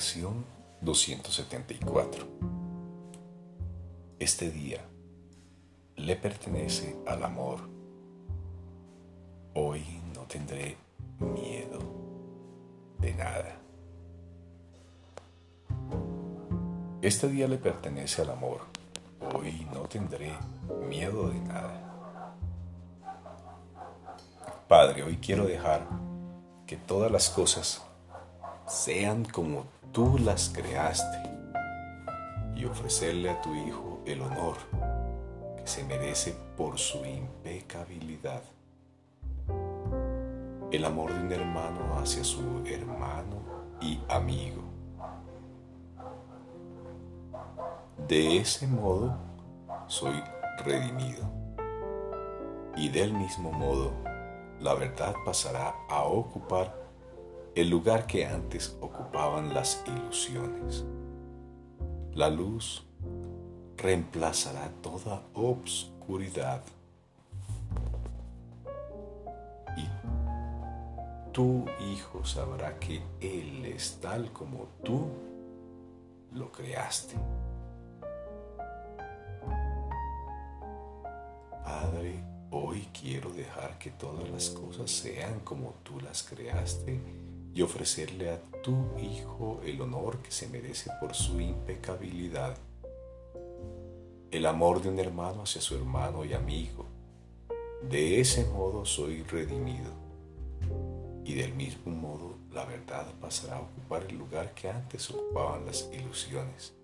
Lección 274 Este día le pertenece al amor. Hoy no tendré miedo de nada. Este día le pertenece al amor. Hoy no tendré miedo de nada. Padre, hoy quiero dejar que todas las cosas sean como tú las creaste y ofrecerle a tu Hijo el honor que se merece por su impecabilidad. El amor de un hermano hacia su hermano y amigo. De ese modo soy redimido. Y del mismo modo, la verdad pasará a ocupar el lugar que antes ocupaban las ilusiones. La luz reemplazará toda obscuridad. Y tu Hijo sabrá que Él es tal como tú lo creaste. Padre, hoy quiero dejar que todas las cosas sean como tú las creaste y ofrecerle a tu Hijo el honor que se merece por su impecabilidad. El amor de un hermano hacia su hermano y amigo. De ese modo soy redimido. Y del mismo modo la verdad pasará a ocupar el lugar que antes ocupaban las ilusiones.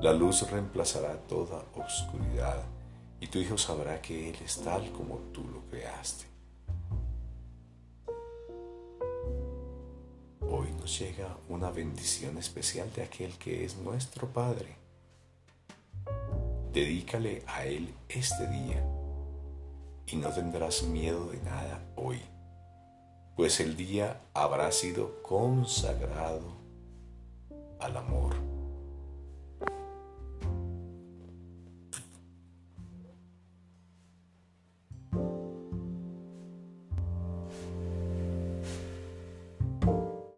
La luz reemplazará toda oscuridad y tu Hijo sabrá que Él es tal como tú lo creaste. Llega una bendición especial de aquel que es nuestro Padre. Dedícale a Él este día y no tendrás miedo de nada hoy, pues el día habrá sido consagrado al amor.